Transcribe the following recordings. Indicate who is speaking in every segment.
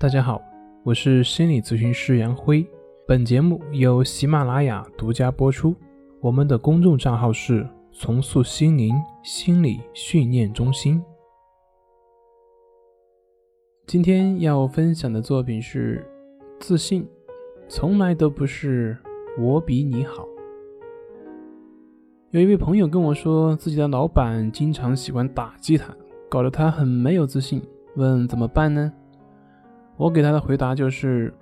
Speaker 1: 大家好，我是心理咨询师杨辉。本节目由喜马拉雅独家播出。我们的公众账号是“重塑心灵心理训练中心”。今天要分享的作品是：自信从来都不是我比你好。有一位朋友跟我说，自己的老板经常喜欢打击他，搞得他很没有自信，问怎么办呢？我给他的回答就是：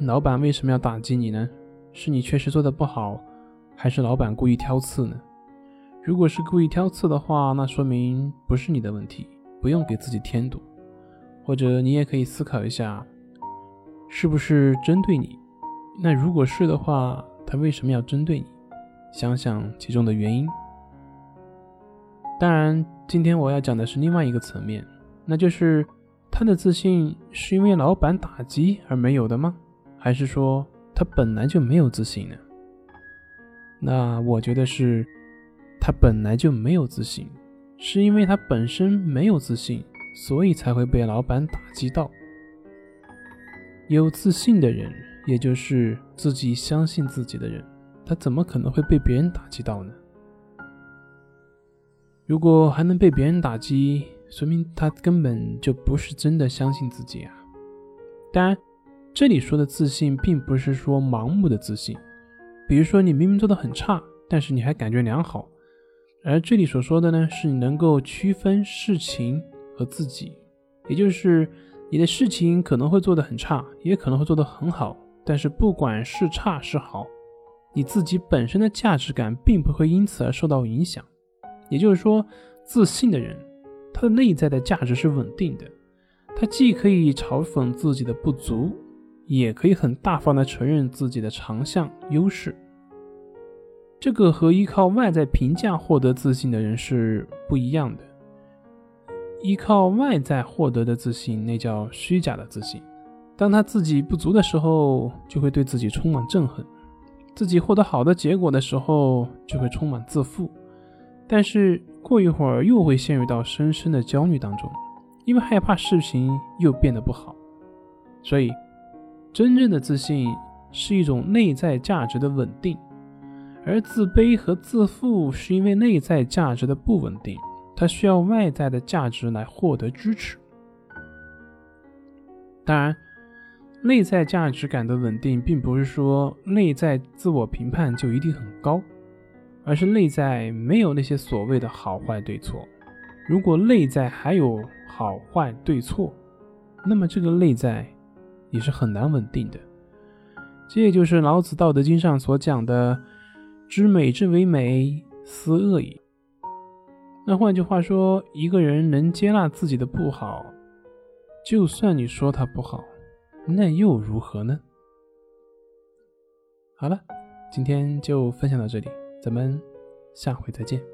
Speaker 1: 老板为什么要打击你呢？是你确实做的不好，还是老板故意挑刺呢？如果是故意挑刺的话，那说明不是你的问题，不用给自己添堵。或者你也可以思考一下，是不是针对你？那如果是的话，他为什么要针对你？想想其中的原因。当然，今天我要讲的是另外一个层面，那就是。他的自信是因为老板打击而没有的吗？还是说他本来就没有自信呢？那我觉得是，他本来就没有自信，是因为他本身没有自信，所以才会被老板打击到。有自信的人，也就是自己相信自己的人，他怎么可能会被别人打击到呢？如果还能被别人打击，说明他根本就不是真的相信自己啊！当然，这里说的自信，并不是说盲目的自信。比如说，你明明做的很差，但是你还感觉良好。而这里所说的呢，是你能够区分事情和自己，也就是你的事情可能会做得很差，也可能会做得很好。但是不管是差是好，你自己本身的价值感并不会因此而受到影响。也就是说，自信的人。他的内在的价值是稳定的，他既可以嘲讽自己的不足，也可以很大方的承认自己的长项优势。这个和依靠外在评价获得自信的人是不一样的。依靠外在获得的自信，那叫虚假的自信。当他自己不足的时候，就会对自己充满憎恨；自己获得好的结果的时候，就会充满自负。但是过一会儿又会陷入到深深的焦虑当中，因为害怕事情又变得不好。所以，真正的自信是一种内在价值的稳定，而自卑和自负是因为内在价值的不稳定，它需要外在的价值来获得支持。当然，内在价值感的稳定，并不是说内在自我评判就一定很高。而是内在没有那些所谓的好坏对错。如果内在还有好坏对错，那么这个内在也是很难稳定的。这也就是老子《道德经》上所讲的“知美之为美，斯恶已”。那换句话说，一个人能接纳自己的不好，就算你说他不好，那又如何呢？好了，今天就分享到这里。咱们下回再见。